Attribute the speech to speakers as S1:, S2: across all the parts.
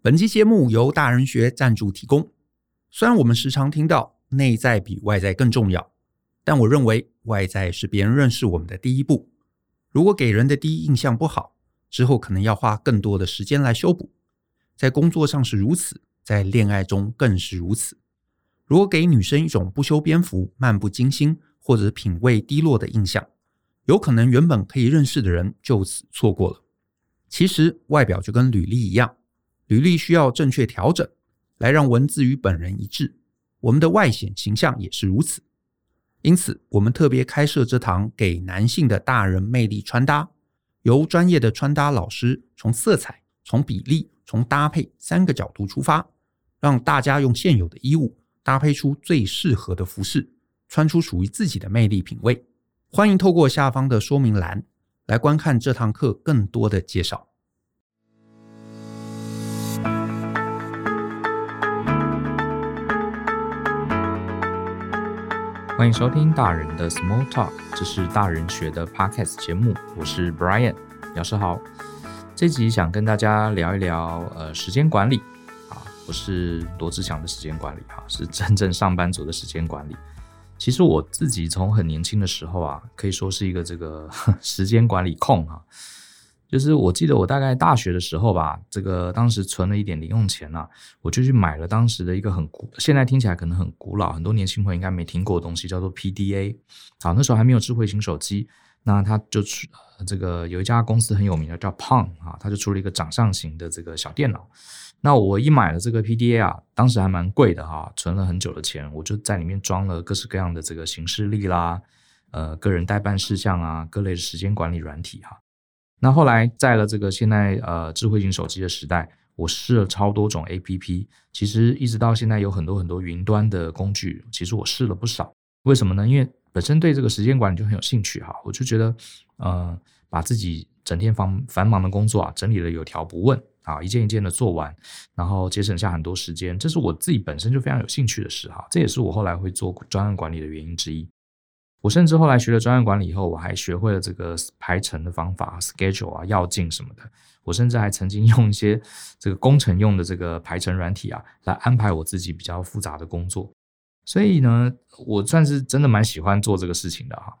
S1: 本期节目由大人学赞助提供。虽然我们时常听到内在比外在更重要，但我认为外在是别人认识我们的第一步。如果给人的第一印象不好，之后可能要花更多的时间来修补。在工作上是如此，在恋爱中更是如此。如果给女生一种不修边幅、漫不经心或者品味低落的印象，有可能原本可以认识的人就此错过了。其实外表就跟履历一样，履历需要正确调整，来让文字与本人一致。我们的外显形象也是如此。因此，我们特别开设这堂给男性的大人魅力穿搭，由专业的穿搭老师从色彩、从比例、从搭配三个角度出发，让大家用现有的衣物。搭配出最适合的服饰，穿出属于自己的魅力品味。欢迎透过下方的说明栏来观看这堂课更多的介绍。
S2: 欢迎收听大人的 Small Talk，这是大人学的 Podcast 节目，我是 Brian，老师好。这集想跟大家聊一聊呃时间管理啊。不是罗志祥的时间管理哈，是真正上班族的时间管理。其实我自己从很年轻的时候啊，可以说是一个这个 时间管理控哈。就是我记得我大概大学的时候吧，这个当时存了一点零用钱啊，我就去买了当时的一个很古，现在听起来可能很古老，很多年轻朋友应该没听过的东西，叫做 PDA。好，那时候还没有智慧型手机，那他就出这个有一家公司很有名的叫 Palm 啊，他就出了一个掌上型的这个小电脑。那我一买了这个 PDA 啊，当时还蛮贵的哈，存了很久的钱，我就在里面装了各式各样的这个行事历啦，呃，个人代办事项啊，各类的时间管理软体哈。那后来在了这个现在呃智慧型手机的时代，我试了超多种 APP，其实一直到现在有很多很多云端的工具，其实我试了不少。为什么呢？因为本身对这个时间管理就很有兴趣哈，我就觉得呃，把自己整天繁繁忙的工作啊整理的有条不紊。啊，一件一件的做完，然后节省下很多时间，这是我自己本身就非常有兴趣的事哈。这也是我后来会做专案管理的原因之一。我甚至后来学了专案管理以后，我还学会了这个排程的方法，schedule 啊、要进什么的。我甚至还曾经用一些这个工程用的这个排程软体啊，来安排我自己比较复杂的工作。所以呢，我算是真的蛮喜欢做这个事情的哈。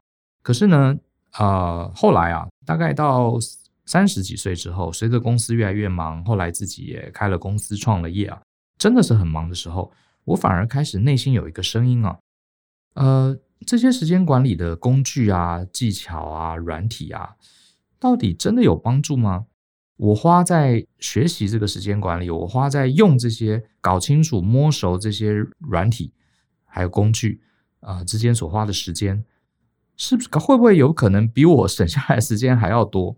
S2: 可是呢，呃，后来啊，大概到。三十几岁之后，随着公司越来越忙，后来自己也开了公司，创了业啊，真的是很忙的时候，我反而开始内心有一个声音啊，呃，这些时间管理的工具啊、技巧啊、软体啊，到底真的有帮助吗？我花在学习这个时间管理，我花在用这些搞清楚、摸熟这些软体还有工具啊、之间所花的时间，是不是会不会有可能比我省下来的时间还要多？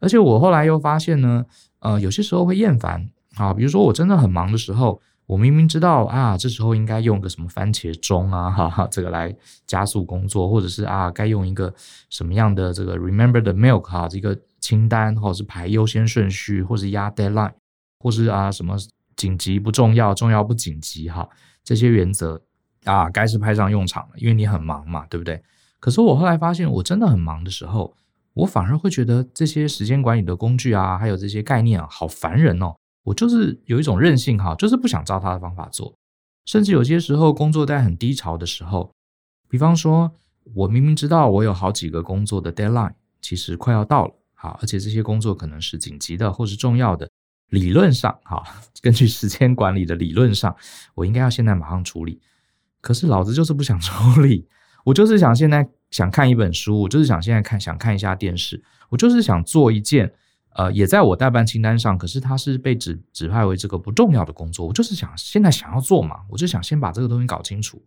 S2: 而且我后来又发现呢，呃，有些时候会厌烦啊，比如说我真的很忙的时候，我明明知道啊，这时候应该用个什么番茄钟啊，哈哈，这个来加速工作，或者是啊，该用一个什么样的这个 Remember the Milk 哈，这个清单，或者是排优先顺序，或是压 Deadline，或是啊什么紧急不重要，重要不紧急哈，这些原则啊，该是派上用场了，因为你很忙嘛，对不对？可是我后来发现，我真的很忙的时候。我反而会觉得这些时间管理的工具啊，还有这些概念啊，好烦人哦。我就是有一种任性哈，就是不想照他的方法做。甚至有些时候工作在很低潮的时候，比方说，我明明知道我有好几个工作的 deadline，其实快要到了，好，而且这些工作可能是紧急的或是重要的。理论上，哈，根据时间管理的理论上，我应该要现在马上处理。可是老子就是不想处理，我就是想现在。想看一本书，我就是想现在看，想看一下电视，我就是想做一件，呃，也在我待办清单上，可是它是被指指派为这个不重要的工作，我就是想现在想要做嘛，我就想先把这个东西搞清楚。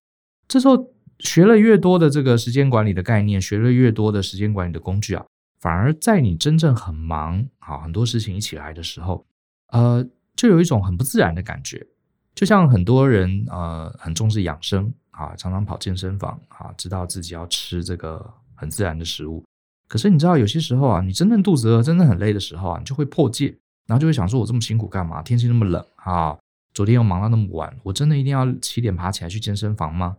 S2: 这时候学了越多的这个时间管理的概念，学了越多的时间管理的工具啊，反而在你真正很忙，啊，很多事情一起来的时候，呃，就有一种很不自然的感觉，就像很多人呃很重视养生。啊，常常跑健身房啊，知道自己要吃这个很自然的食物。可是你知道，有些时候啊，你真正肚子饿、真的很累的时候啊，你就会破戒，然后就会想说：我这么辛苦干嘛？天气那么冷啊，昨天又忙到那么晚，我真的一定要七点爬起来去健身房吗？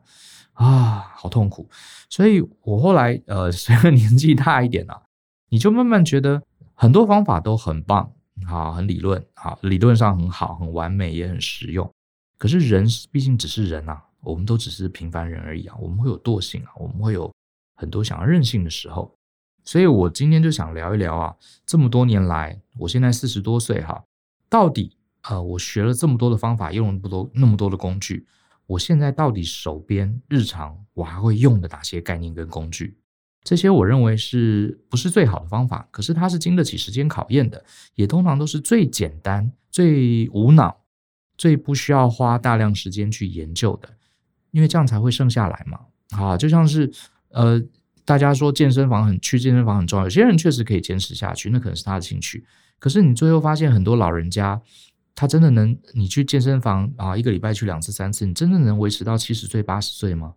S2: 啊，好痛苦！所以我后来呃，随着年纪大一点啊，你就慢慢觉得很多方法都很棒啊，很理论，啊，理论上很好，很完美，也很实用。可是人毕竟只是人啊，我们都只是平凡人而已啊，我们会有惰性啊，我们会有很多想要任性的时候。所以我今天就想聊一聊啊，这么多年来，我现在四十多岁哈，到底呃，我学了这么多的方法，用了不多那么多的工具，我现在到底手边日常我还会用的哪些概念跟工具？这些我认为是不是最好的方法？可是它是经得起时间考验的，也通常都是最简单、最无脑、最不需要花大量时间去研究的，因为这样才会剩下来嘛。啊，就像是呃，大家说健身房很去健身房很重要，有些人确实可以坚持下去，那可能是他的兴趣。可是你最后发现，很多老人家他真的能，你去健身房啊，一个礼拜去两次、三次，你真的能维持到七十岁、八十岁吗？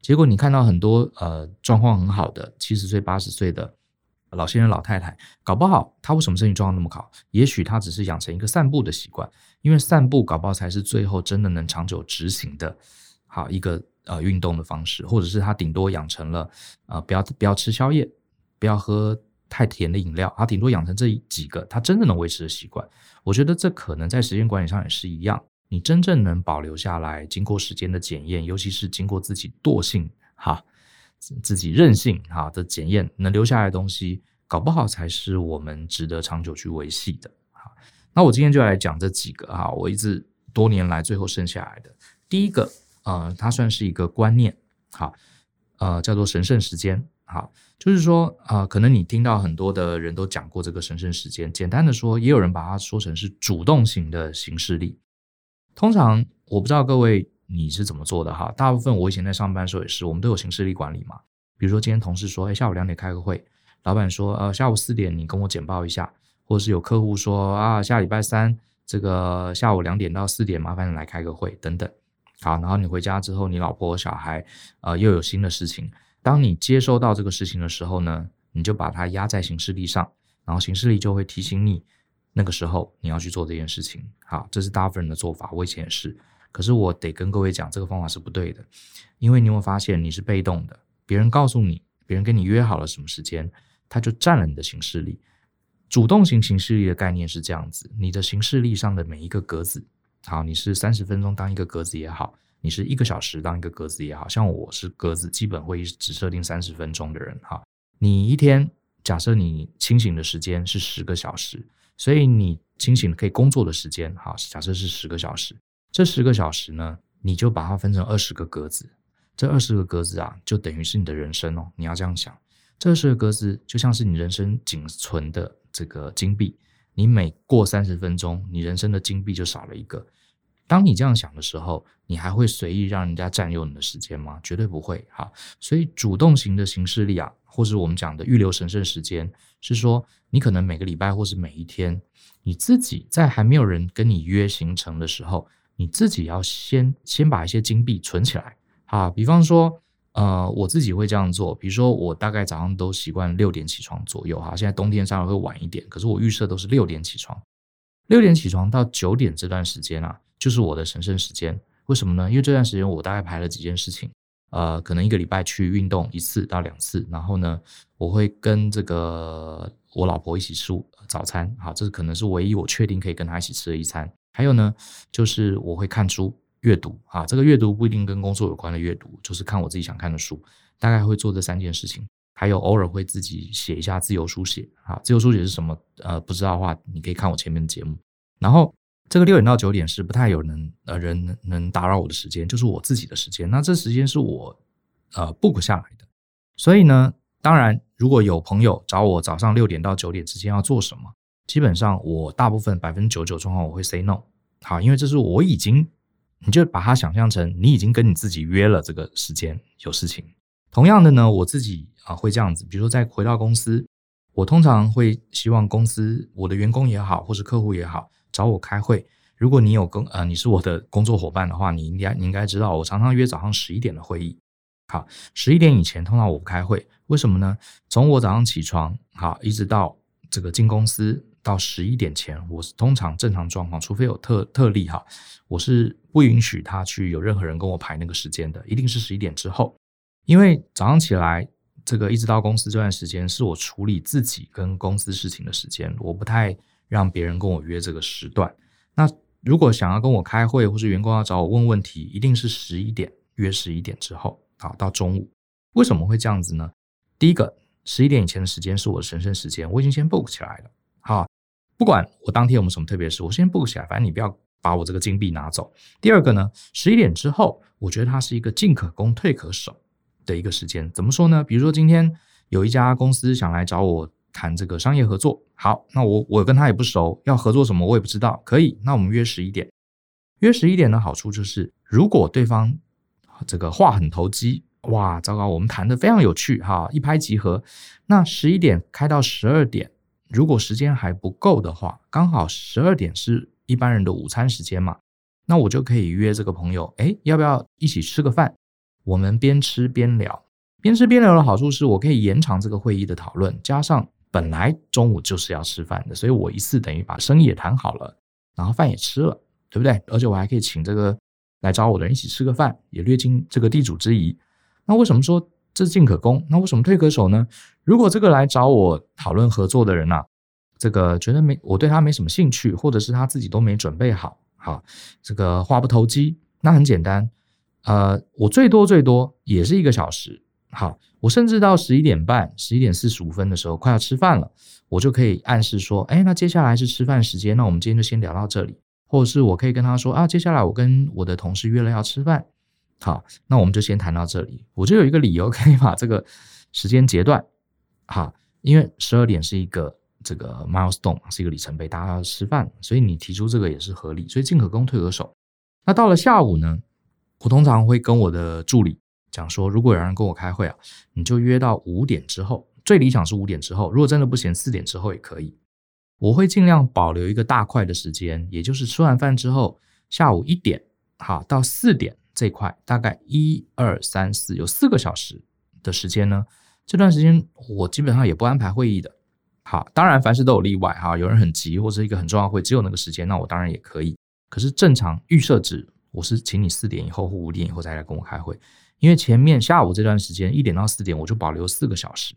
S2: 结果你看到很多呃状况很好的七十岁八十岁的老先生老太太，搞不好他为什么身体状况那么好？也许他只是养成一个散步的习惯，因为散步搞不好才是最后真的能长久执行的好一个呃运动的方式，或者是他顶多养成了呃不要不要吃宵夜，不要喝太甜的饮料，他顶多养成这几个他真的能维持的习惯。我觉得这可能在时间管理上也是一样。你真正能保留下来，经过时间的检验，尤其是经过自己惰性哈、自己任性哈的检验，能留下来的东西，搞不好才是我们值得长久去维系的。哈，那我今天就来讲这几个哈，我一直多年来最后剩下来的第一个，呃，它算是一个观念，好，呃，叫做神圣时间，好，就是说，呃，可能你听到很多的人都讲过这个神圣时间，简单的说，也有人把它说成是主动型的行事历。通常我不知道各位你是怎么做的哈，大部分我以前在上班的时候也是，我们都有行事历管理嘛。比如说今天同事说，哎，下午两点开个会，老板说，呃，下午四点你跟我简报一下，或者是有客户说啊，下礼拜三这个下午两点到四点，麻烦你来开个会等等。好，然后你回家之后，你老婆和小孩呃又有新的事情，当你接收到这个事情的时候呢，你就把它压在行事历上，然后行事历就会提醒你。那个时候你要去做这件事情，好，这是大部分人的做法，我以前也是。可是我得跟各位讲，这个方法是不对的，因为你会发现你是被动的，别人告诉你，别人跟你约好了什么时间，他就占了你的行事历。主动型行事历的概念是这样子，你的行事历上的每一个格子，好，你是三十分钟当一个格子也好，你是一个小时当一个格子也好，像我是格子，基本会只设定三十分钟的人，哈，你一天假设你清醒的时间是十个小时。所以你清醒可以工作的时间，哈，假设是十个小时。这十个小时呢，你就把它分成二十个格子。这二十个格子啊，就等于是你的人生哦。你要这样想，这二十个格子就像是你人生仅存的这个金币。你每过三十分钟，你人生的金币就少了一个。当你这样想的时候，你还会随意让人家占用你的时间吗？绝对不会。哈，所以主动型的行事力啊，或是我们讲的预留神圣时间，是说你可能每个礼拜或是每一天，你自己在还没有人跟你约行程的时候，你自己要先先把一些金币存起来。好，比方说，呃，我自己会这样做，比如说我大概早上都习惯六点起床左右。哈，现在冬天稍微会晚一点，可是我预设都是六点起床。六点起床到九点这段时间啊，就是我的神圣时间。为什么呢？因为这段时间我大概排了几件事情，呃，可能一个礼拜去运动一次到两次，然后呢，我会跟这个我老婆一起吃早餐，好，这是可能是唯一我确定可以跟她一起吃的一餐。还有呢，就是我会看书阅读，啊，这个阅读不一定跟工作有关的阅读，就是看我自己想看的书，大概会做这三件事情。还有偶尔会自己写一下自由书写，啊，自由书写是什么？呃，不知道的话，你可以看我前面的节目，然后。这个六点到九点是不太有人呃人能打扰我的时间，就是我自己的时间。那这时间是我呃 book 下来的，所以呢，当然如果有朋友找我早上六点到九点之间要做什么，基本上我大部分百分之九十九状况我会 say no。好，因为这是我已经，你就把它想象成你已经跟你自己约了这个时间有事情。同样的呢，我自己啊会这样子，比如说再回到公司，我通常会希望公司我的员工也好，或是客户也好。找我开会，如果你有工呃你是我的工作伙伴的话，你应该你应该知道，我常常约早上十一点的会议。好，十一点以前通常我不开会，为什么呢？从我早上起床好，一直到这个进公司到十一点前，我是通常正常状况，除非有特特例哈，我是不允许他去有任何人跟我排那个时间的，一定是十一点之后，因为早上起来这个一直到公司这段时间是我处理自己跟公司事情的时间，我不太。让别人跟我约这个时段。那如果想要跟我开会，或是员工要找我问问题，一定是十一点，约十一点之后，好，到中午。为什么会这样子呢？第一个，十一点以前的时间是我的神圣时间，我已经先 book 起来了。不管我当天有没有什么特别事，我先 book 起来，反正你不要把我这个金币拿走。第二个呢，十一点之后，我觉得它是一个进可攻退可守的一个时间。怎么说呢？比如说今天有一家公司想来找我谈这个商业合作，好，那我我跟他也不熟，要合作什么我也不知道，可以，那我们约十一点。约十一点的好处就是，如果对方这个话很投机。哇，糟糕！我们谈的非常有趣哈，一拍即合。那十一点开到十二点，如果时间还不够的话，刚好十二点是一般人的午餐时间嘛，那我就可以约这个朋友，诶，要不要一起吃个饭？我们边吃边聊，边吃边聊的好处是我可以延长这个会议的讨论，加上本来中午就是要吃饭的，所以我一次等于把生意也谈好了，然后饭也吃了，对不对？而且我还可以请这个来找我的人一起吃个饭，也略尽这个地主之谊。那为什么说这进可攻？那为什么退可守呢？如果这个来找我讨论合作的人啊，这个觉得没我对他没什么兴趣，或者是他自己都没准备好，好，这个话不投机，那很简单，呃，我最多最多也是一个小时，好，我甚至到十一点半、十一点四十五分的时候快要吃饭了，我就可以暗示说，哎，那接下来是吃饭时间，那我们今天就先聊到这里，或者是我可以跟他说啊，接下来我跟我的同事约了要吃饭。好，那我们就先谈到这里。我就有一个理由可以把这个时间截断。哈，因为十二点是一个这个 milestone，是一个里程碑，大家要吃饭，所以你提出这个也是合理。所以进可攻，退可守。那到了下午呢，我通常会跟我的助理讲说，如果有人跟我开会啊，你就约到五点之后，最理想是五点之后。如果真的不行，四点之后也可以。我会尽量保留一个大块的时间，也就是吃完饭之后，下午一点好到四点。这块大概一二三四有四个小时的时间呢，这段时间我基本上也不安排会议的。好，当然凡事都有例外哈，有人很急或者一个很重要会，只有那个时间，那我当然也可以。可是正常预设值，我是请你四点以后或五点以后再来跟我开会，因为前面下午这段时间一点到四点我就保留四个小时，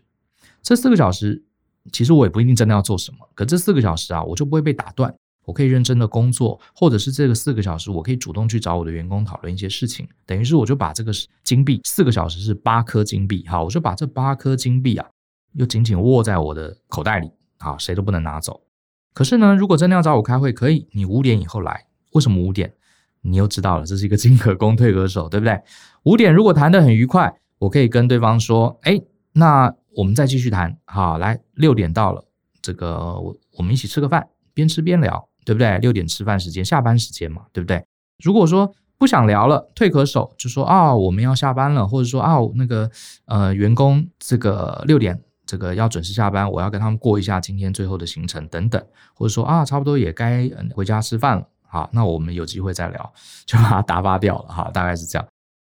S2: 这四个小时其实我也不一定真的要做什么，可这四个小时啊，我就不会被打断。我可以认真的工作，或者是这个四个小时，我可以主动去找我的员工讨论一些事情。等于是我就把这个金币，四个小时是八颗金币，哈，我就把这八颗金币啊，又紧紧握在我的口袋里，啊，谁都不能拿走。可是呢，如果真的要找我开会，可以，你五点以后来。为什么五点？你又知道了，这是一个进可攻退可守，对不对？五点如果谈得很愉快，我可以跟对方说，哎，那我们再继续谈，好，来，六点到了，这个我我们一起吃个饭，边吃边聊。对不对？六点吃饭时间，下班时间嘛，对不对？如果说不想聊了，退可守，就说啊、我们要下班了，或者说啊、那个呃，员工这个六点这个要准时下班，我要跟他们过一下今天最后的行程等等，或者说啊，差不多也该回家吃饭了，好，那我们有机会再聊，就把它打发掉了，哈，大概是这样。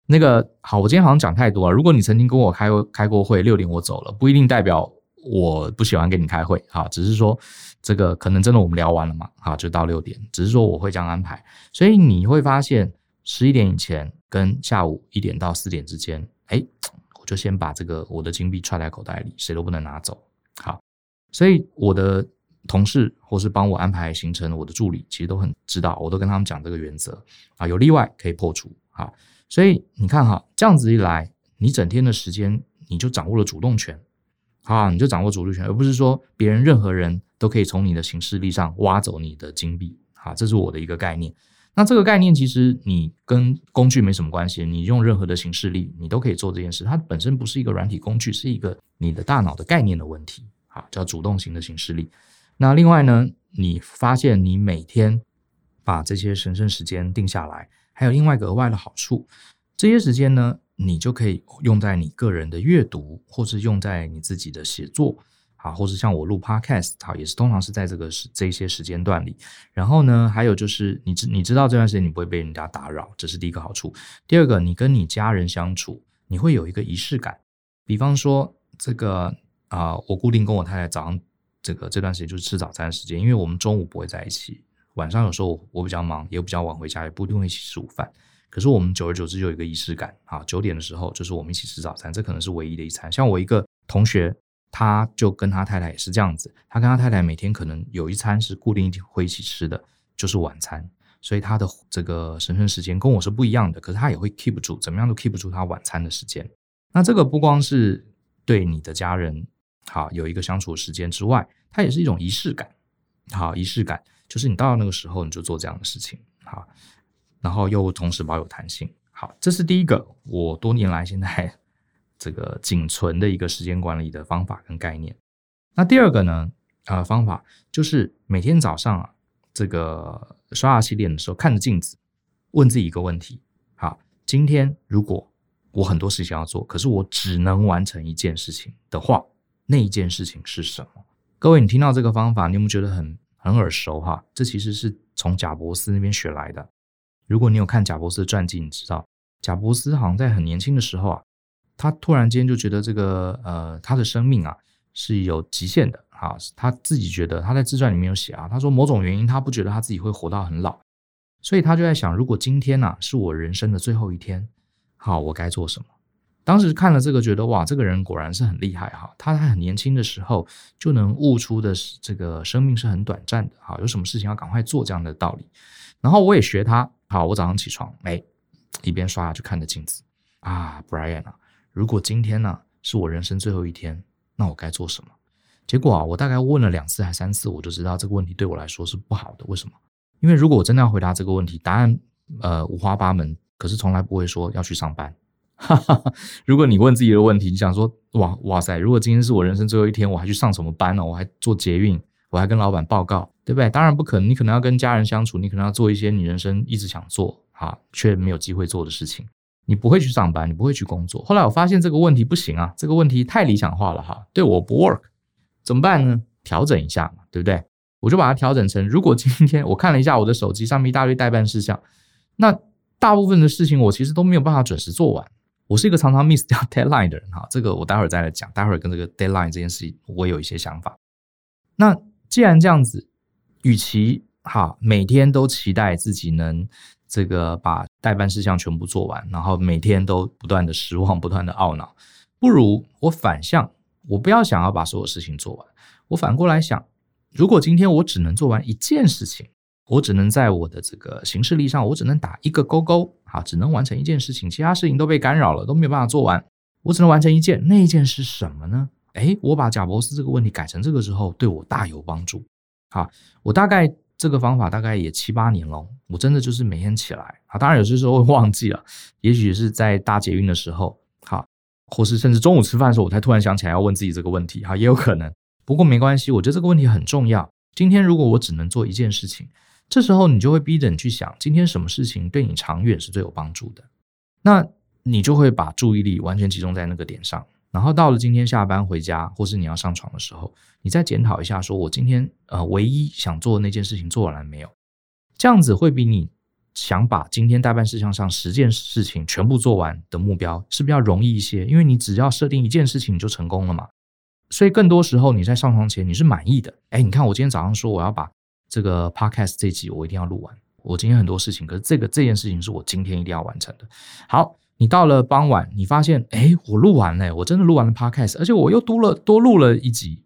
S2: 那个好，我今天好像讲太多了。如果你曾经跟我开过开过会，六点我走了，不一定代表我不喜欢跟你开会，哈，只是说。这个可能真的我们聊完了嘛？好，就到六点，只是说我会这样安排，所以你会发现十一点以前跟下午一点到四点之间，哎，我就先把这个我的金币揣在口袋里，谁都不能拿走。好，所以我的同事或是帮我安排行程我的助理，其实都很知道，我都跟他们讲这个原则啊，有例外可以破除。好，所以你看哈，这样子一来，你整天的时间你就掌握了主动权。啊，你就掌握主动权，而不是说别人任何人都可以从你的行事力上挖走你的金币。啊，这是我的一个概念。那这个概念其实你跟工具没什么关系，你用任何的行事力，你都可以做这件事。它本身不是一个软体工具，是一个你的大脑的概念的问题。啊，叫主动型的行事力。那另外呢，你发现你每天把这些神圣时间定下来，还有另外一个额外的好处，这些时间呢，你就可以用在你个人的阅读，或是用在你自己的写作，啊，或是像我录 Podcast，好，也是通常是在这个时这些时间段里。然后呢，还有就是你知你知道这段时间你不会被人家打扰，这是第一个好处。第二个，你跟你家人相处，你会有一个仪式感。比方说这个啊、我固定跟我太太早上这个这段时间就是吃早餐时间，因为我们中午不会在一起，晚上有时候我比较忙，也比较晚回家，也不一定会一起吃午饭。可是我们久而久之就有一个仪式感啊，九点的时候就是我们一起吃早餐，这可能是唯一的一餐。像我一个同学，他就跟他太太也是这样子，他跟他太太每天可能有一餐是固定会一起吃的，就是晚餐。所以他的这个神圣时间跟我是不一样的，可是他也会 keep 住，怎么样都 keep 住他晚餐的时间。那这个不光是对你的家人好有一个相处时间之外，它也是一种仪式感。好，仪式感就是你到了那个时候你就做这样的事情，好，然后又同时保有弹性。好，这是第一个我多年来现在 这个仅存的一个时间管理的方法跟概念。那第二个呢，呃，方法就是每天早上啊，这个。刷牙洗脸的时候，看着镜子，问自己一个问题：好，今天如果我很多事情要做，可是我只能完成一件事情的话，那一件事情是什么？各位，你听到这个方法，你有没有觉得很很耳熟？哈，这其实是从贾伯斯那边学来的。如果你有看贾伯斯的传记，你知道贾伯斯好像在很年轻的时候啊，他突然间就觉得这个呃，他的生命啊是有极限的。啊，他自己觉得他在自传里面有写啊，他说某种原因他不觉得他自己会活到很老，所以他就在想，如果今天呐、啊、是我人生的最后一天，好，我该做什么？当时看了这个，觉得哇，这个人果然是很厉害哈，他在很年轻的时候就能悟出的这个生命是很短暂的，好，有什么事情要赶快做这样的道理。然后我也学他，好，我早上起床，哎，一边刷牙就看着镜子啊，Brian 啊，如果今天呢、是我人生最后一天，那我该做什么？结果啊，我大概问了两次还三次，我就知道这个问题对我来说是不好的。为什么？因为如果我真的要回答这个问题，答案呃五花八门，可是从来不会说要去上班。哈哈哈，如果你问自己的问题，你想说哇哇塞，如果今天是我人生最后一天，我还去上什么班呢？我还坐捷运，我还跟老板报告，对不对？当然不可能。你可能要跟家人相处，你可能要做一些你人生一直想做啊却没有机会做的事情。你不会去上班，你不会去工作。后来我发现这个问题不行啊，这个问题太理想化了哈，对我不 work。怎么办呢？调整一下嘛，对不对？我就把它调整成，如果今天我看了一下我的手机上面一大堆待办事项，那大部分的事情我其实都没有办法准时做完。我是一个常常 miss 掉 deadline 的人哈，这个我待会儿再来讲。待会儿跟这个 deadline 这件事情，我有一些想法。那既然这样子，与其哈每天都期待自己能这个把待办事项全部做完，然后每天都不断的失望，不断的懊恼，不如我反向。我不要想要把所有事情做完，我反过来想，如果今天我只能做完一件事情，我只能在我的这个行事历上，我只能打一个勾勾，哈，只能完成一件事情，其他事情都被干扰了，都没有办法做完，我只能完成一件，那一件是什么呢？诶，我把贾博斯这个问题改成这个之后，对我大有帮助。啊，我大概这个方法大概也七八年了，我真的就是每天起来，啊，当然有些时候会忘记了，也许是在搭捷运的时候。好或是甚至中午吃饭的时候，我才突然想起来要问自己这个问题，哈，也有可能。不过没关系，我觉得这个问题很重要。今天如果我只能做一件事情，这时候你就会逼着你去想，今天什么事情对你长远是最有帮助的，那你就会把注意力完全集中在那个点上。然后到了今天下班回家，或是你要上床的时候，你再检讨一下，说我今天呃唯一想做的那件事情做完了没有？这样子会比你。想把今天待办事项上十件事情全部做完的目标，是不是要容易一些？因为你只要设定一件事情，你就成功了嘛。所以更多时候你在上床前你是满意的。哎，你看我今天早上说我要把这个 podcast 这集我一定要录完。我今天很多事情，可是这个这件事情是我今天一定要完成的。好，你到了傍晚，你发现，哎，我录完了，我真的录完了 podcast，而且我又多了多录了一集。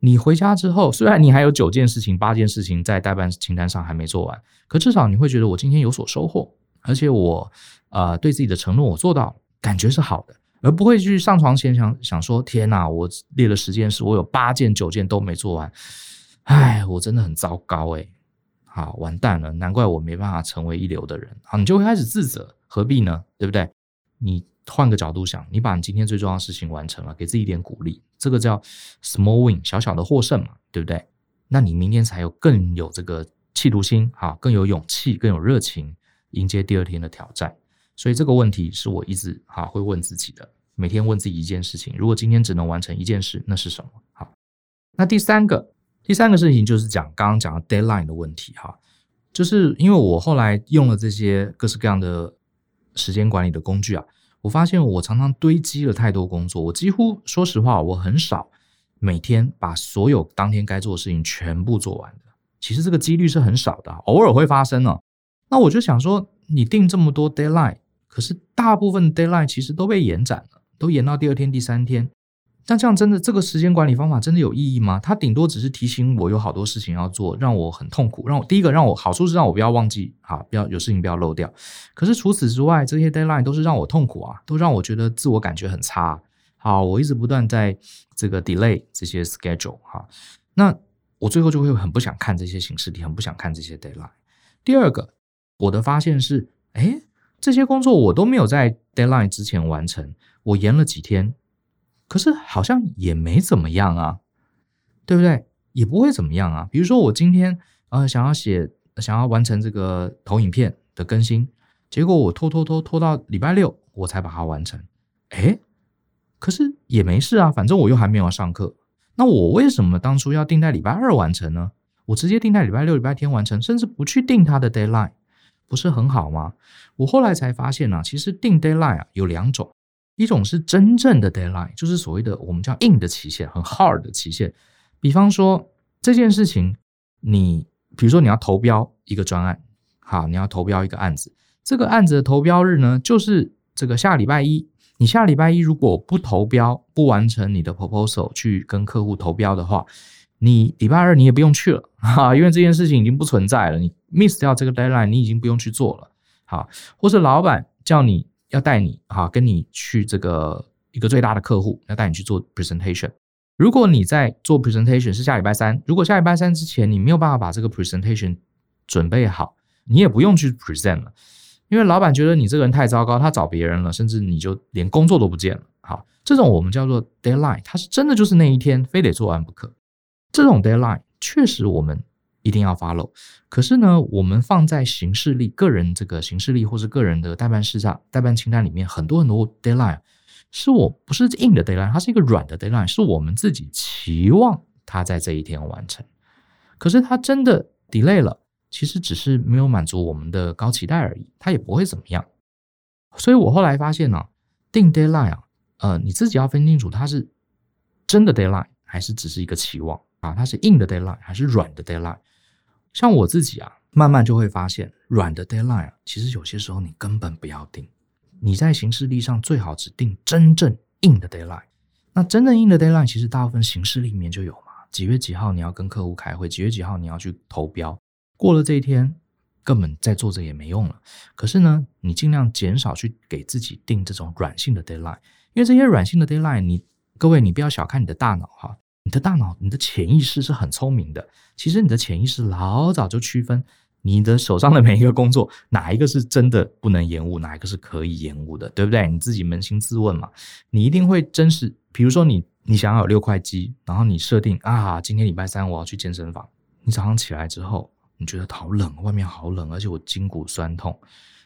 S2: 你回家之后，虽然你还有九件事情、八件事情在待办清单上还没做完，可至少你会觉得我今天有所收获，而且我呃对自己的承诺我做到，感觉是好的，而不会去上床前想想说天哪，我列了十件事，我有八件、九件都没做完，唉，我真的很糟糕哎。好，完蛋了，难怪我没办法成为一流的人。好，你就会开始自责，何必呢？对不对？你。换个角度想，你把你今天最重要的事情完成了，给自己一点鼓励，这个叫 small win，小小的获胜嘛，对不对？那你明天才有更有这个企图心，哈，更有勇气，更有热情迎接第二天的挑战。所以这个问题是我一直哈会问自己的，每天问自己一件事情：如果今天只能完成一件事，那是什么？好，那第三个第三个事情就是讲刚刚讲的 deadline 的问题，哈，就是因为我后来用了这些各式各样的时间管理的工具啊。我发现我常常堆积了太多工作，我几乎说实话，我很少每天把所有当天该做的事情全部做完的。其实这个几率是很少的，偶尔会发生哦。那我就想说，你定这么多 deadline，可是大部分 deadline 其实都被延展了，都延到第二天、第三天。但这样真的这个时间管理方法真的有意义吗？它顶多只是提醒我有好多事情要做，让我很痛苦。让我第一个让我好处是让我不要忘记，好，不要有事情不要漏掉。可是除此之外，这些 deadline 都是让我痛苦啊，都让我觉得自我感觉很差。好，我一直不断在这个 delay 这些 schedule 哈，那我最后就会很不想看这些行事历，很不想看这些 deadline。第二个，我的发现是，诶，这些工作我都没有在 deadline 之前完成，我延了几天。可是好像也没怎么样啊，对不对？也不会怎么样啊。比如说我今天呃想要写，想要完成这个投影片的更新，结果我拖拖拖拖到礼拜六我才把它完成。诶，可是也没事啊，反正我又还没有上课。那我为什么当初要定在礼拜二完成呢？我直接定在礼拜六、礼拜天完成，甚至不去定它的 deadline，不是很好吗？我后来才发现呢、其实定 deadline 啊有两种。一种是真正的 deadline，就是所谓的我们叫硬的期限，很 hard 的期限。比方说这件事情，你比如说你要投标一个专案，好，你要投标一个案子，这个案子的投标日呢，就是这个下礼拜一。你下礼拜一如果不投标，不完成你的 proposal 去跟客户投标的话，你礼拜二你也不用去了，哈，因为这件事情已经不存在了，你 miss 掉这个 deadline，你已经不用去做了，好，或是老板叫你。要带你哈，跟你去这个一个最大的客户，要带你去做 presentation。如果你在做 presentation 是下礼拜三，如果下礼拜三之前你没有办法把这个 presentation 准备好，你也不用去 present 了，因为老板觉得你这个人太糟糕，他找别人了，甚至你就连工作都不见了。好，这种我们叫做 deadline，它是真的就是那一天非得做完不可。这种 deadline 确实我们。一定要 follow，可是呢，我们放在行事历、个人这个行事历或是个人的待办事项、待办清单里面，很多很多 deadline 是我不是硬的 deadline，它是一个软的 deadline，是我们自己期望它在这一天完成。可是它真的 delay 了，其实只是没有满足我们的高期待而已，它也不会怎么样。所以我后来发现呢、定 deadline 啊，呃，你自己要分清楚，它是真的 deadline 还是只是一个期望啊？它是硬的 deadline 还是软的 deadline？像我自己啊，慢慢就会发现，软的 deadline 啊，其实有些时候你根本不要定。你在行事历上最好只定真正硬的 deadline。那真正硬的 deadline，其实大部分行事历里面就有嘛。几月几号你要跟客户开会，几月几号你要去投标。过了这一天，根本再做着也没用了。可是呢，你尽量减少去给自己定这种软性的 deadline，因为这些软性的 deadline，你各位你不要小看你的大脑哈。你的大脑，你的潜意识是很聪明的。其实你的潜意识老早就区分你的手上的每一个工作，哪一个是真的不能延误，哪一个是可以延误的，对不对？你自己扪心自问嘛。你一定会真实，比如说你你想要有六块肌，然后你设定啊，今天礼拜三我要去健身房。你早上起来之后，你觉得好冷，外面好冷，而且我筋骨酸痛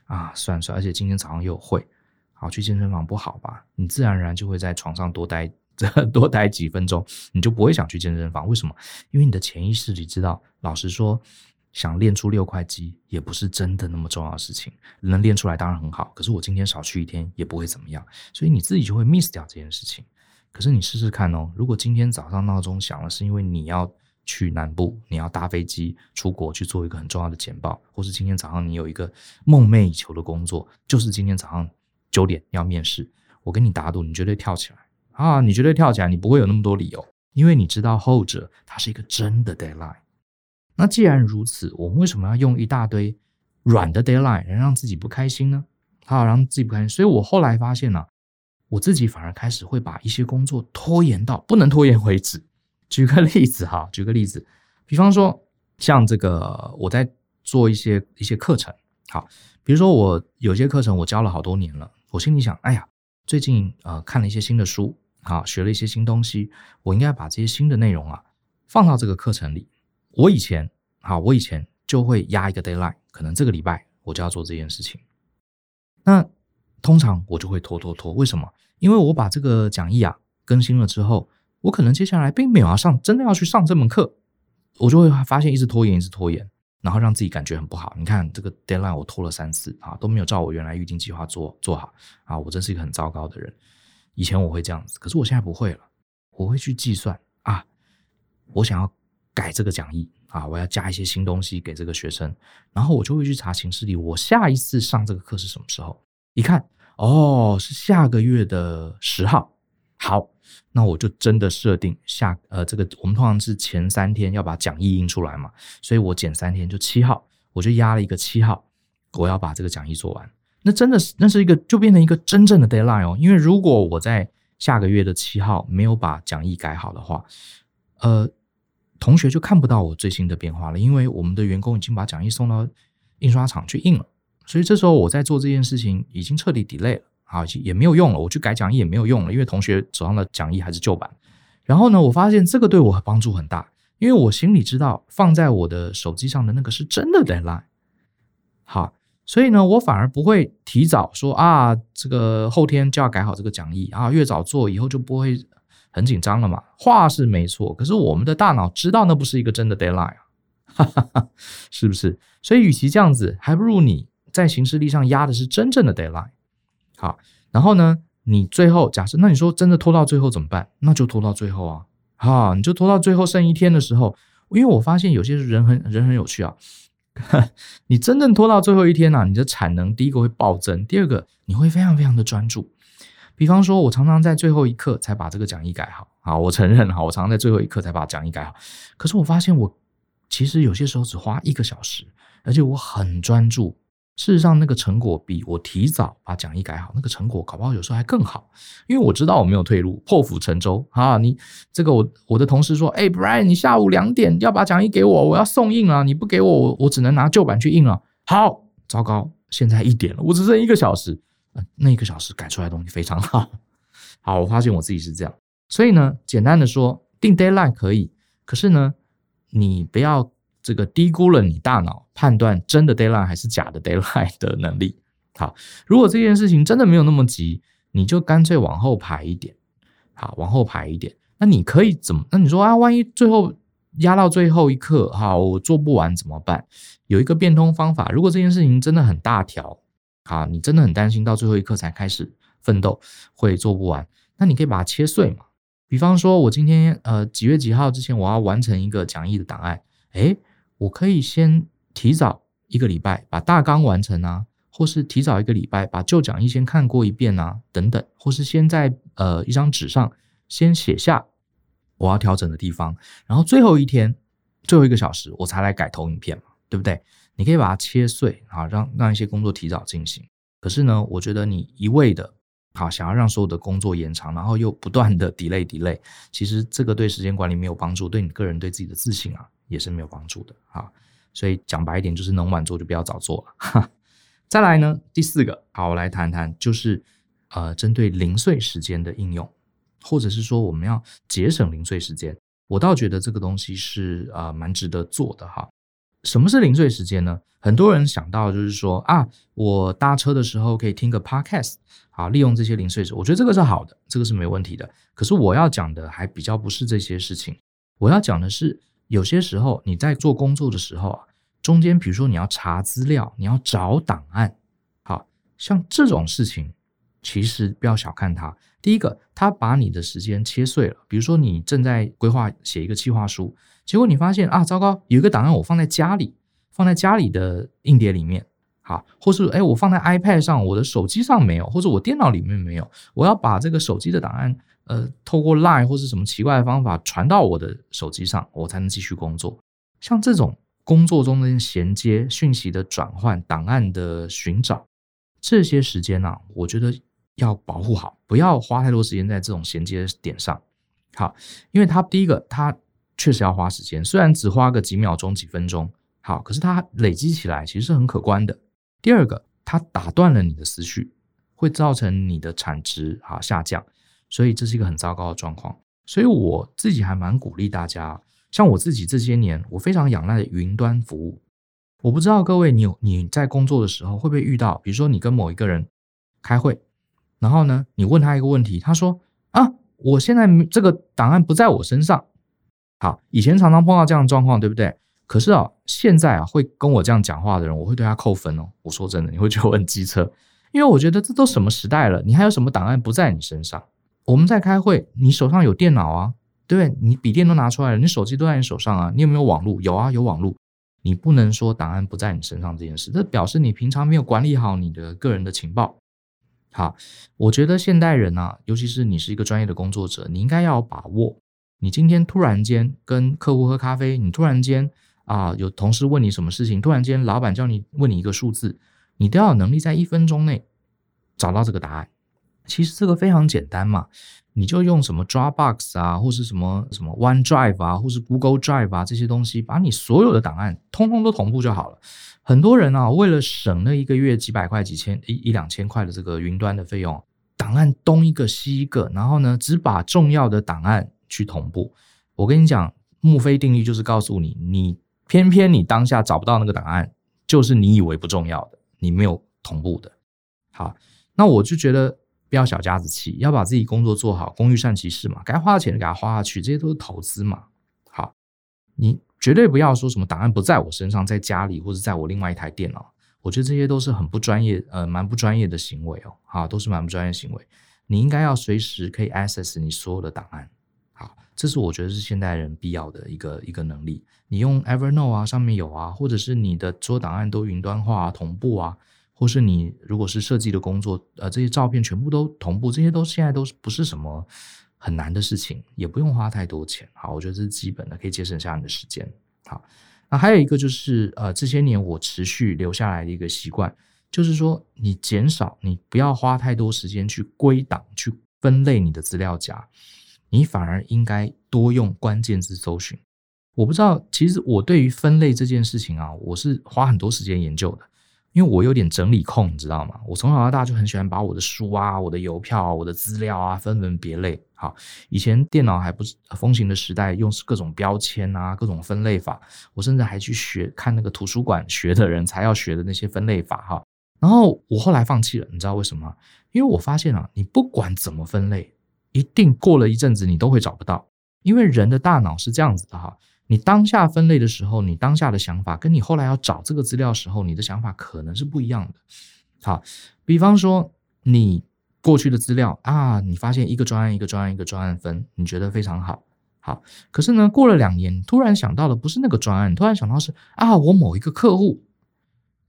S2: 啊，算算，而且今天早上又有会，好，去健身房不好吧？你自然而然就会在床上多待。这 多待几分钟，你就不会想去健身房。为什么？因为你的潜意识里知道，老实说，想练出六块肌也不是真的那么重要的事情。能练出来当然很好，可是我今天少去一天也不会怎么样，所以你自己就会 miss 掉这件事情。可是你试试看哦，如果今天早上闹钟响了，是因为你要去南部，你要搭飞机出国去做一个很重要的简报，或是今天早上你有一个梦寐以求的工作，就是今天早上九点要面试，我跟你打赌，你绝对跳起来。啊，你绝对跳起来，你不会有那么多理由，因为你知道后者它是一个真的 deadline。那既然如此，我们为什么要用一大堆软的 deadline 来让自己不开心呢？好，让自己不开心。所以我后来发现呢、我自己反而开始会把一些工作拖延到不能拖延为止。举个例子哈，举个例子，比方说像这个我在做一些一些课程，好，比如说我有些课程我教了好多年了，我心里想，哎呀，最近呃看了一些新的书。啊，学了一些新东西，我应该把这些新的内容啊放到这个课程里。我以前，啊，我以前就会压一个 deadline，可能这个礼拜我就要做这件事情。那通常我就会拖拖拖，为什么？因为我把这个讲义啊更新了之后，我可能接下来并没有要上，真的要去上这门课，我就会发现一直拖延，一直拖延，然后让自己感觉很不好。你看这个 deadline 我拖了三次啊，都没有照我原来预定计划做做好啊，我真是一个很糟糕的人。以前我会这样子，可是我现在不会了。我会去计算啊，我想要改这个讲义啊，我要加一些新东西给这个学生，然后我就会去查行事历，我下一次上这个课是什么时候？一看，哦，是下个月的十号。好，那我就真的设定下呃这个我们通常是前三天要把讲义印出来嘛，所以我减三天就七号，我就压了一个七号，我要把这个讲义做完。那真的是那是一个就变成一个真正的 deadline 哦，因为如果我在下个月的七号没有把讲义改好的话，呃，同学就看不到我最新的变化了，因为我们的员工已经把讲义送到印刷厂去印了，所以这时候我在做这件事情已经彻底 delay 了。好，也没有用了。我去改讲义也没有用了，因为同学手上的讲义还是旧版。然后呢，我发现这个对我帮助很大，因为我心里知道放在我的手机上的那个是真的 deadline。好，所以呢，我反而不会提早说啊，这个后天就要改好这个讲义啊，越早做以后就不会很紧张了嘛。话是没错，可是我们的大脑知道那不是一个真的 deadline 啊，是不是？所以与其这样子，还不如你在行事历上压的是真正的 deadline。好，然后呢，你最后假设，那你说真的拖到最后怎么办？那就拖到最后啊，好，你就拖到最后剩一天的时候，因为我发现有些人很人很有趣啊，你真正拖到最后一天呢、啊，你的产能第一个会暴增，第二个你会非常非常的专注。比方说，我常常在最后一刻才把这个讲义改好，啊，我承认哈，我常常在最后一刻才把讲义改好。可是我发现我其实有些时候只花一个小时，而且我很专注。事实上，那个成果比我提早把讲义改好，那个成果搞不好有时候还更好，因为我知道我没有退路，破釜沉舟啊！你这个我我的同事说，哎，Brian，你下午两点要把讲义给我，我要送印了，你不给我，我我只能拿旧版去印了。好，糟糕，现在一点了，我只剩一个小时，呃，那一个小时改出来的东西非常好。好，我发现我自己是这样，所以呢，简单的说，定 deadline 可以，可是呢，你不要。这个低估了你大脑判断真的 deadline 还是假的 deadline 的能力。好，如果这件事情真的没有那么急，你就干脆往后排一点。好，往后排一点。那你可以怎么？那你说啊，万一最后压到最后一刻，好，我做不完怎么办？有一个变通方法。如果这件事情真的很大条，好，你真的很担心到最后一刻才开始奋斗会做不完，那你可以把它切碎嘛。比方说，我今天呃几月几号之前我要完成一个讲义的档案，诶我可以先提早一个礼拜把大纲完成啊，或是提早一个礼拜把旧讲义先看过一遍啊，等等，或是先在呃一张纸上先写下我要调整的地方，然后最后一天最后一个小时我才来改投影片嘛，对不对？你可以把它切碎啊，让让一些工作提早进行。可是呢，我觉得你一味的好想要让所有的工作延长，然后又不断的 delay delay，其实这个对时间管理没有帮助，对你个人对自己的自信啊。也是没有帮助的啊，所以讲白一点，就是能晚做就不要早做了。哈，再来呢，第四个，好，我来谈谈，就是呃，针对零碎时间的应用，或者是说我们要节省零碎时间，我倒觉得这个东西是啊、呃，蛮值得做的哈。什么是零碎时间呢？很多人想到就是说啊，我搭车的时候可以听个 podcast，好，利用这些零碎时，我觉得这个是好的，这个是没问题的。可是我要讲的还比较不是这些事情，我要讲的是。有些时候你在做工作的时候啊，中间比如说你要查资料，你要找档案，好，像这种事情，其实不要小看它。第一个，它把你的时间切碎了。比如说你正在规划写一个计划书，结果你发现啊，糟糕，有一个档案我放在家里，放在家里的硬碟里面，好，或是哎，我放在 iPad 上，我的手机上没有，或者我电脑里面没有，我要把这个手机的档案。呃，透过 Line 或是什么奇怪的方法传到我的手机上，我才能继续工作。像这种工作中的衔接、讯息的转换、档案的寻找，这些时间呢、我觉得要保护好，不要花太多时间在这种衔接点上。好，因为它第一个，它确实要花时间，虽然只花个几秒钟、几分钟，好，可是它累积起来其实是很可观的。第二个，它打断了你的思绪，会造成你的产值啊下降。所以这是一个很糟糕的状况，所以我自己还蛮鼓励大家，像我自己这些年，我非常仰赖云端服务。我不知道各位你有你在工作的时候会不会遇到，比如说你跟某一个人开会，然后呢，你问他一个问题，他说啊，我现在这个档案不在我身上。好，以前常常碰到这样的状况，对不对？可是啊，现在啊，会跟我这样讲话的人，我会对他扣分哦。我说真的，你会觉得我很机车，因为我觉得这都什么时代了，你还有什么档案不在你身上？我们在开会，你手上有电脑啊，对不对？你笔电都拿出来了，你手机都在你手上啊，你有没有网络？有啊，有网络。你不能说档案不在你身上这件事，这表示你平常没有管理好你的个人的情报。好，我觉得现代人啊，尤其是你是一个专业的工作者，你应该要把握。你今天突然间跟客户喝咖啡，你突然间啊有同事问你什么事情，突然间老板叫你问你一个数字，你都要有能力在一分钟内找到这个答案。其实这个非常简单嘛，你就用什么 Dropbox 啊，或是什么什么 OneDrive 啊，或是 Google Drive 啊这些东西，把你所有的档案通通都同步就好了。很多人啊，为了省那一个月几百块、几千一一两千块的这个云端的费用，档案东一个西一个，然后呢，只把重要的档案去同步。我跟你讲，墨菲定律就是告诉你，你偏偏你当下找不到那个档案，就是你以为不重要的，你没有同步的。好，那我就觉得。不要小家子气，要把自己工作做好，工欲善其事嘛，该花的钱给他花下去，这些都是投资嘛。好，你绝对不要说什么档案不在我身上，在家里或者在我另外一台电脑，我觉得这些都是很不专业，呃，蛮不专业的行为哦。好，都是蛮不专业行为。你应该要随时可以 access 你所有的档案。好，这是我觉得是现代人必要的一个一个能力。你用 Evernote 啊，上面有啊，或者是你的所有档案都云端化啊，同步啊。或是你如果是设计的工作，呃，这些照片全部都同步，这些都现在都不是什么很难的事情，也不用花太多钱。好，我觉得这是基本的，可以节省下你的时间。好，那还有一个就是，呃，这些年我持续留下来的一个习惯，就是说你减少，你不要花太多时间去归档、去分类你的资料夹，你反而应该多用关键字搜寻。我不知道，其实我对于分类这件事情啊，我是花很多时间研究的。因为我有点整理控，你知道吗？我从小到大就很喜欢把我的书啊、我的邮票啊、我的资料啊分门别类。好，以前电脑还不是风行的时代，用各种标签啊、各种分类法，我甚至还去学看那个图书馆学的人才要学的那些分类法哈。然后我后来放弃了，你知道为什么吗？因为我发现啊，你不管怎么分类，一定过了一阵子你都会找不到，因为人的大脑是这样子的哈。你当下分类的时候，你当下的想法跟你后来要找这个资料时候，你的想法可能是不一样的。好，比方说你过去的资料啊，你发现一个专案一个专案一个专案分，你觉得非常好。好，可是呢，过了两年，突然想到的不是那个专案，突然想到是啊，我某一个客户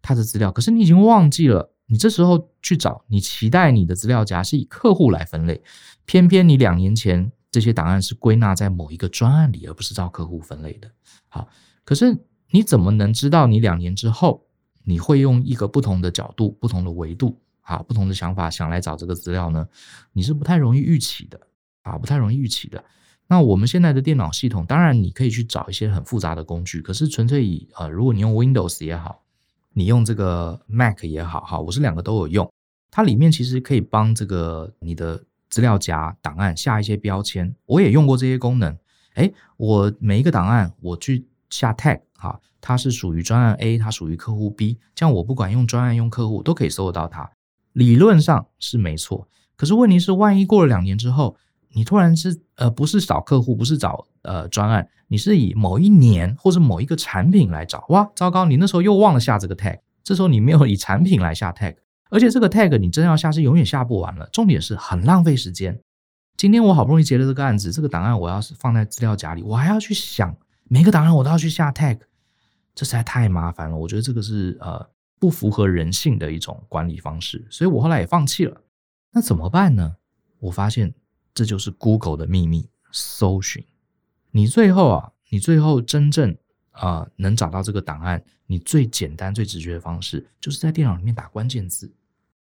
S2: 他的资料，可是你已经忘记了。你这时候去找，你期待你的资料夹是以客户来分类，偏偏你两年前。这些档案是归纳在某一个专案里，而不是照客户分类的。好，可是你怎么能知道你两年之后你会用一个不同的角度、不同的维度、啊，不同的想法想来找这个资料呢？你是不太容易预期的啊，不太容易预期的。那我们现在的电脑系统，当然你可以去找一些很复杂的工具，可是纯粹以呃，如果你用 Windows 也好，你用这个 Mac 也好，哈，我是两个都有用，它里面其实可以帮这个你的。资料夹档案下一些标签，我也用过这些功能。诶，我每一个档案我去下 tag 哈，它是属于专案 A，它属于客户 B，这样我不管用专案用客户都可以搜得到它。理论上是没错，可是问题是，万一过了两年之后，你突然是呃不是找客户，不是找呃专案，你是以某一年或者某一个产品来找，哇，糟糕，你那时候又忘了下这个 tag，这时候你没有以产品来下 tag。而且这个 tag 你真要下是永远下不完了，重点是很浪费时间。今天我好不容易接了这个案子，这个档案我要是放在资料夹里，我还要去想每个档案我都要去下 tag，这实在太麻烦了。我觉得这个是呃不符合人性的一种管理方式，所以我后来也放弃了。那怎么办呢？我发现这就是 Google 的秘密，搜寻。你最后啊，你最后真正。啊、能找到这个档案，你最简单、最直觉的方式，就是在电脑里面打关键字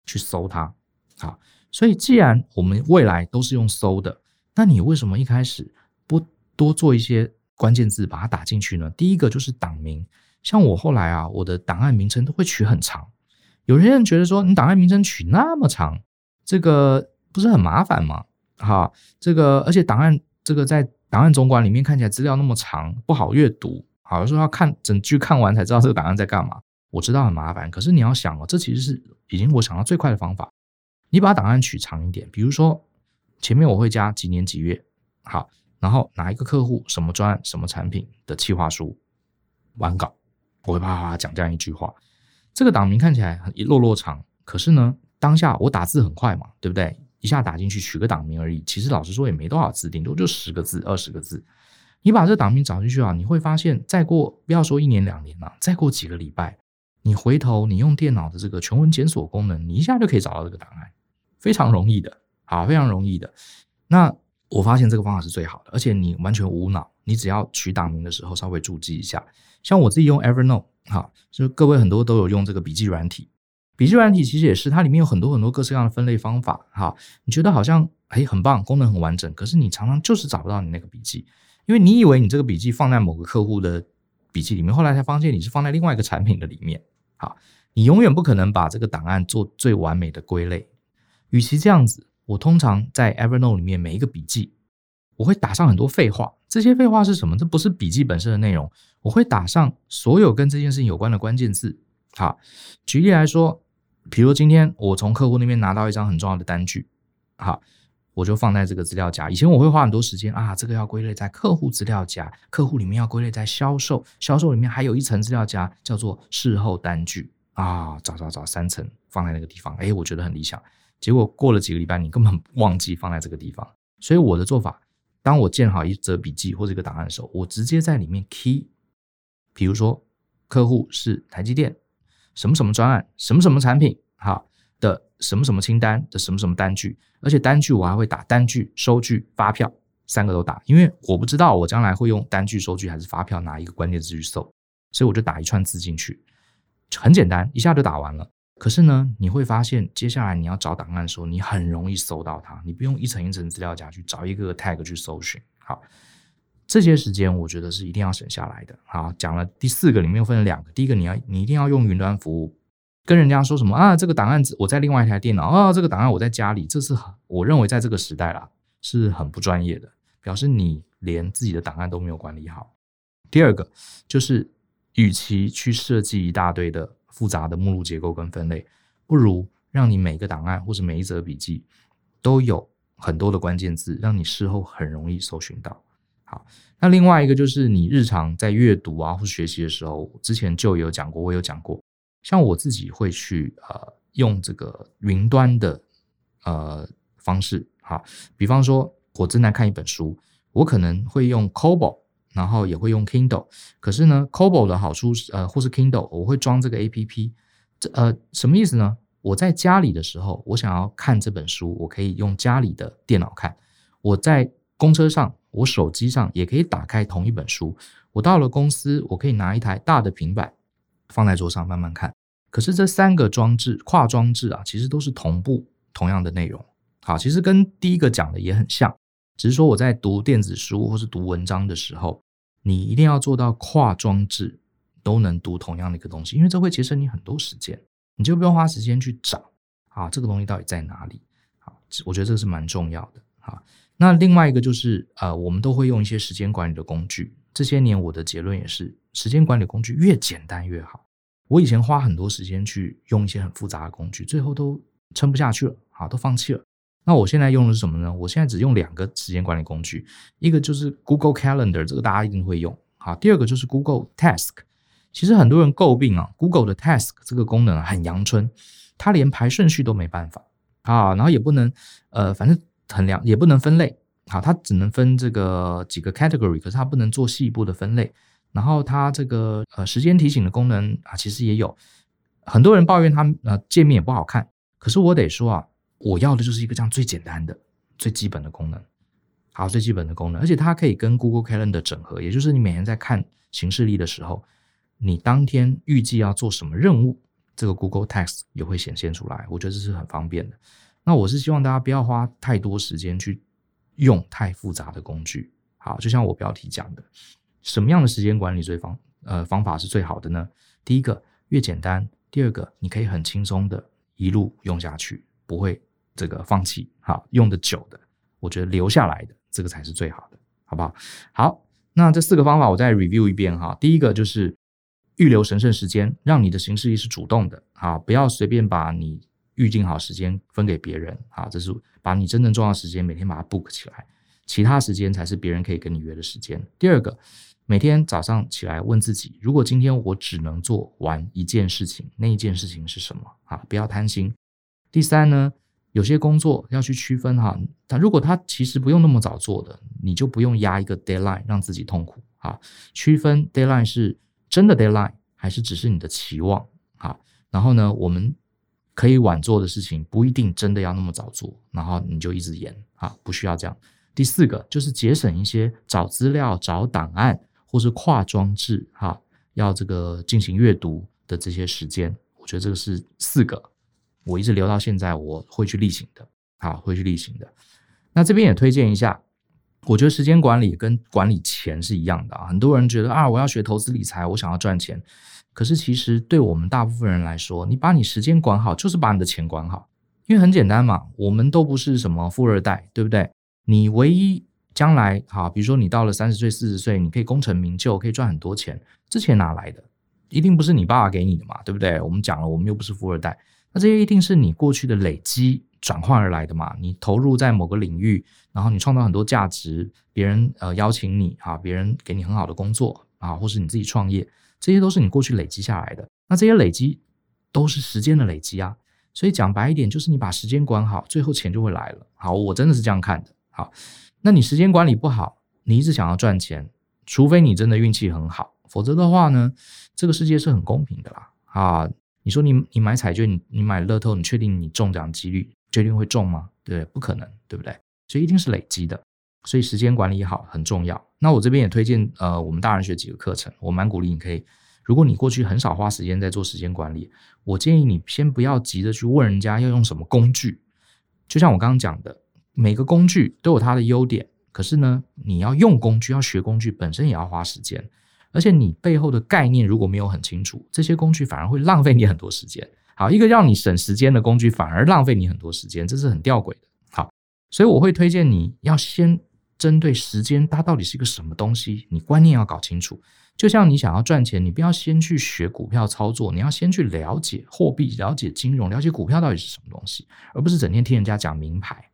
S2: 去搜它。好，所以既然我们未来都是用搜的，那你为什么一开始不多做一些关键字把它打进去呢？第一个就是档名，像我后来啊，我的档案名称都会取很长。有些人觉得说，你档案名称取那么长，这个不是很麻烦吗？哈，这个而且档案这个在档案总管里面看起来资料那么长，不好阅读。好像，说要看整句看完才知道这个档案在干嘛。我知道很麻烦，可是你要想哦，这其实是已经我想到最快的方法。你把档案取长一点，比如说前面我会加几年几月，好，然后哪一个客户什么专案什么产品的企划书完稿，我会啪啪啪讲这样一句话。这个档名看起来很一落落长，可是呢，当下我打字很快嘛，对不对？一下打进去取个档名而已，其实老实说也没多少字，顶多就十个字、二十个字。你把这档名找进去啊，你会发现，再过不要说一年两年了，再过几个礼拜，你回头你用电脑的这个全文检索功能，你一下就可以找到这个档案。非常容易的，好，非常容易的。那我发现这个方法是最好的，而且你完全无脑，你只要取档名的时候稍微注记一下。像我自己用 Evernote，哈，就各位很多都有用这个笔记软体，笔记软体其实也是它里面有很多很多各式各样的分类方法，哈，你觉得好像诶很棒，功能很完整，可是你常常就是找不到你那个笔记，因为你以为你这个笔记放在某个客户的笔记里面，后来才发现你是放在另外一个产品的里面，好，你永远不可能把这个档案做最完美的归类，与其这样子。我通常在 Evernote 里面每一个笔记，我会打上很多废话。这些废话是什么？这不是笔记本身的内容。我会打上所有跟这件事情有关的关键字。好，举例来说，比如今天我从客户那边拿到一张很重要的单据，好，我就放在这个资料夹。以前我会花很多时间啊，这个要归类在客户资料夹，客户里面要归类在销售，销售里面还有一层资料夹叫做事后单据啊，找找找三层放在那个地方。诶，我觉得很理想。结果过了几个礼拜，你根本忘记放在这个地方。所以我的做法，当我建好一则笔记或者一个档案的时候，我直接在里面 key，比如说客户是台积电，什么什么专案，什么什么产品，哈的什么什么清单的什么什么单据，而且单据我还会打单据、收据、发票三个都打，因为我不知道我将来会用单据、收据还是发票哪一个关键字去搜，所以我就打一串字进去，很简单，一下就打完了。可是呢，你会发现，接下来你要找档案的时候，你很容易搜到它，你不用一层一层资料夹去找一个个 tag 去搜寻。好，这些时间我觉得是一定要省下来的。好，讲了第四个，里面又分了两个。第一个，你要你一定要用云端服务，跟人家说什么啊？这个档案我在另外一台电脑啊，这个档案我在家里，这是很我认为在这个时代啦是很不专业的，表示你连自己的档案都没有管理好。第二个就是，与其去设计一大堆的。复杂的目录结构跟分类，不如让你每个档案或者每一则笔记都有很多的关键字，让你事后很容易搜寻到。好，那另外一个就是你日常在阅读啊或学习的时候，之前就有讲过，我有讲过，像我自己会去呃用这个云端的呃方式，好，比方说我正在看一本书，我可能会用 Kobo。然后也会用 Kindle，可是呢，Kobo 的好处是，呃，或是 Kindle，我会装这个 APP，这呃什么意思呢？我在家里的时候，我想要看这本书，我可以用家里的电脑看；我在公车上，我手机上也可以打开同一本书；我到了公司，我可以拿一台大的平板放在桌上慢慢看。可是这三个装置跨装置啊，其实都是同步同样的内容。好，其实跟第一个讲的也很像，只是说我在读电子书或是读文章的时候。你一定要做到跨装置都能读同样的一个东西，因为这会节省你很多时间，你就不用花时间去找啊，这个东西到底在哪里？好，我觉得这个是蛮重要的。好，那另外一个就是呃，我们都会用一些时间管理的工具。这些年我的结论也是，时间管理工具越简单越好。我以前花很多时间去用一些很复杂的工具，最后都撑不下去了，好，都放弃了。那我现在用的是什么呢？我现在只用两个时间管理工具，一个就是 Google Calendar，这个大家一定会用。好，第二个就是 Google Task。其实很多人诟病啊，Google 的 Task 这个功能很阳春，它连排顺序都没办法啊，然后也不能呃，反正很凉，也不能分类。好，它只能分这个几个 category，可是它不能做细一步的分类。然后它这个呃时间提醒的功能啊，其实也有。很多人抱怨它呃界面也不好看，可是我得说啊。我要的就是一个这样最简单的、最基本的功能，好，最基本的功能，而且它可以跟 Google Calendar 整合，也就是你每天在看行事历的时候，你当天预计要做什么任务，这个 Google Task 也会显现出来。我觉得这是很方便的。那我是希望大家不要花太多时间去用太复杂的工具。好，就像我标题讲的，什么样的时间管理最方呃方法是最好的呢？第一个越简单，第二个你可以很轻松的一路用下去。不会这个放弃，好，用的久的，我觉得留下来的这个才是最好的，好不好？好，那这四个方法我再 review 一遍哈。第一个就是预留神圣时间，让你的行事历是主动的，好，不要随便把你预定好时间分给别人，啊，这是把你真正重要的时间每天把它 book 起来，其他时间才是别人可以跟你约的时间。第二个，每天早上起来问自己，如果今天我只能做完一件事情，那一件事情是什么？啊，不要贪心。第三呢，有些工作要去区分哈，他如果他其实不用那么早做的，你就不用压一个 deadline 让自己痛苦啊。区分 deadline 是真的 deadline 还是只是你的期望啊？然后呢，我们可以晚做的事情，不一定真的要那么早做，然后你就一直延啊，不需要这样。第四个就是节省一些找资料、找档案或是跨装置哈，要这个进行阅读的这些时间，我觉得这个是四个，我一直留到现在，我会去例行的，好，会去例行的。那这边也推荐一下。我觉得时间管理跟管理钱是一样的啊。很多人觉得啊，我要学投资理财，我想要赚钱。可是其实对我们大部分人来说，你把你时间管好，就是把你的钱管好。因为很简单嘛，我们都不是什么富二代，对不对？你唯一将来好，比如说你到了三十岁、四十岁，你可以功成名就，可以赚很多钱，这钱哪来的？一定不是你爸爸给你的嘛，对不对？我们讲了，我们又不是富二代，那这些一定是你过去的累积。转换而来的嘛，你投入在某个领域，然后你创造很多价值，别人呃邀请你啊，别人给你很好的工作啊，或是你自己创业，这些都是你过去累积下来的。那这些累积都是时间的累积啊，所以讲白一点，就是你把时间管好，最后钱就会来了。好，我真的是这样看的。好，那你时间管理不好，你一直想要赚钱，除非你真的运气很好，否则的话呢，这个世界是很公平的啦。啊，你说你你买彩券，你买乐透，你确定你中奖几率？确定会中吗？对，不可能，对不对？所以一定是累积的，所以时间管理好很重要。那我这边也推荐呃，我们大人学几个课程，我蛮鼓励你可以。如果你过去很少花时间在做时间管理，我建议你先不要急着去问人家要用什么工具。就像我刚刚讲的，每个工具都有它的优点，可是呢，你要用工具，要学工具本身也要花时间，而且你背后的概念如果没有很清楚，这些工具反而会浪费你很多时间。好，一个让你省时间的工具，反而浪费你很多时间，这是很吊诡的。好，所以我会推荐你要先针对时间，它到底是一个什么东西，你观念要搞清楚。就像你想要赚钱，你不要先去学股票操作，你要先去了解货币、了解金融、了解股票到底是什么东西，而不是整天听人家讲名牌，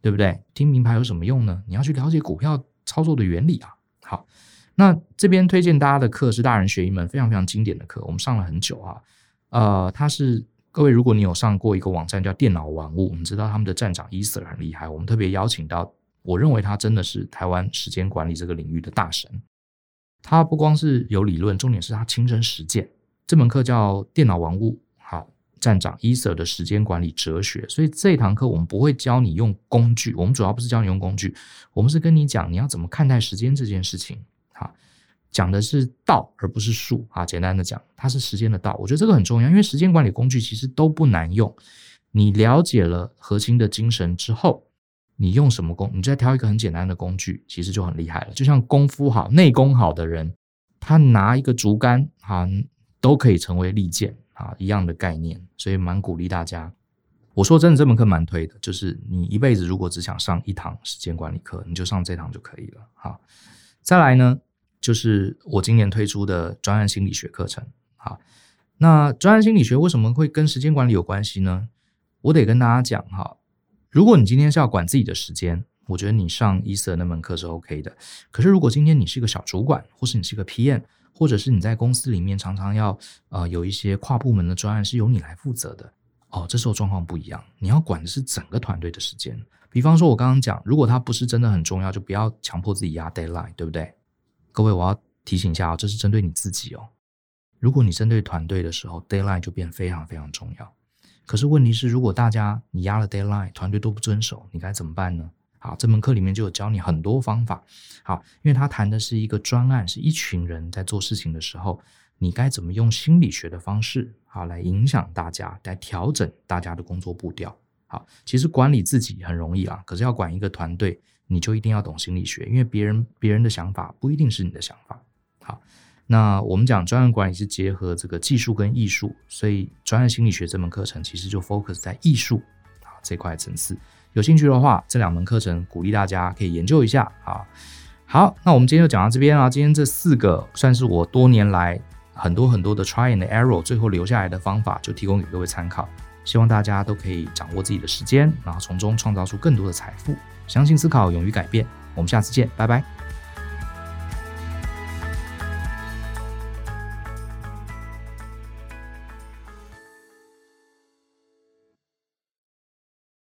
S2: 对不对？听名牌有什么用呢？你要去了解股票操作的原理啊。好，那这边推荐大家的课是大人学一门非常非常经典的课，我们上了很久啊。呃，它是各位，如果你有上过一个网站叫电脑玩物，我们知道他们的站长 Ether 很厉害，我们特别邀请到，我认为他真的是台湾时间管理这个领域的大神。他不光是有理论，重点是他亲身实践。这门课叫电脑玩物，好，站长 Eser 的时间管理哲学。所以这堂课我们不会教你用工具，我们主要不是教你用工具，我们是跟你讲你要怎么看待时间这件事情。好。讲的是道而不是术啊，简单的讲，它是时间的道。我觉得这个很重要，因为时间管理工具其实都不难用。你了解了核心的精神之后，你用什么工，你再挑一个很简单的工具，其实就很厉害了。就像功夫好、内功好的人，他拿一个竹竿啊，都可以成为利剑啊，一样的概念。所以蛮鼓励大家。我说真的，这门课蛮推的，就是你一辈子如果只想上一堂时间管理课，你就上这堂就可以了。哈，再来呢？就是我今年推出的专案心理学课程。哈，那专案心理学为什么会跟时间管理有关系呢？我得跟大家讲哈，如果你今天是要管自己的时间，我觉得你上 Ether 那门课是 OK 的。可是如果今天你是一个小主管，或是你是一个 PM，或者是你在公司里面常常要呃有一些跨部门的专案是由你来负责的，哦，这时候状况不一样，你要管的是整个团队的时间。比方说，我刚刚讲，如果它不是真的很重要，就不要强迫自己压 deadline，对不对？各位，我要提醒一下哦，这是针对你自己哦。如果你针对团队的时候，deadline 就变非常非常重要。可是问题是，如果大家你压了 deadline，团队都不遵守，你该怎么办呢？好，这门课里面就有教你很多方法。好，因为他谈的是一个专案，是一群人在做事情的时候，你该怎么用心理学的方式，好来影响大家，来调整大家的工作步调。好，其实管理自己很容易啊，可是要管一个团队。你就一定要懂心理学，因为别人别人的想法不一定是你的想法。好，那我们讲专案管理是结合这个技术跟艺术，所以专案心理学这门课程其实就 focus 在艺术啊这块层次。有兴趣的话，这两门课程鼓励大家可以研究一下啊。好，那我们今天就讲到这边啊。今天这四个算是我多年来很多很多的 try and error 最后留下来的方法，就提供给各位参考。希望大家都可以掌握自己的时间，然后从中创造出更多的财富。相信思考，勇于改变。我们下次见，拜拜。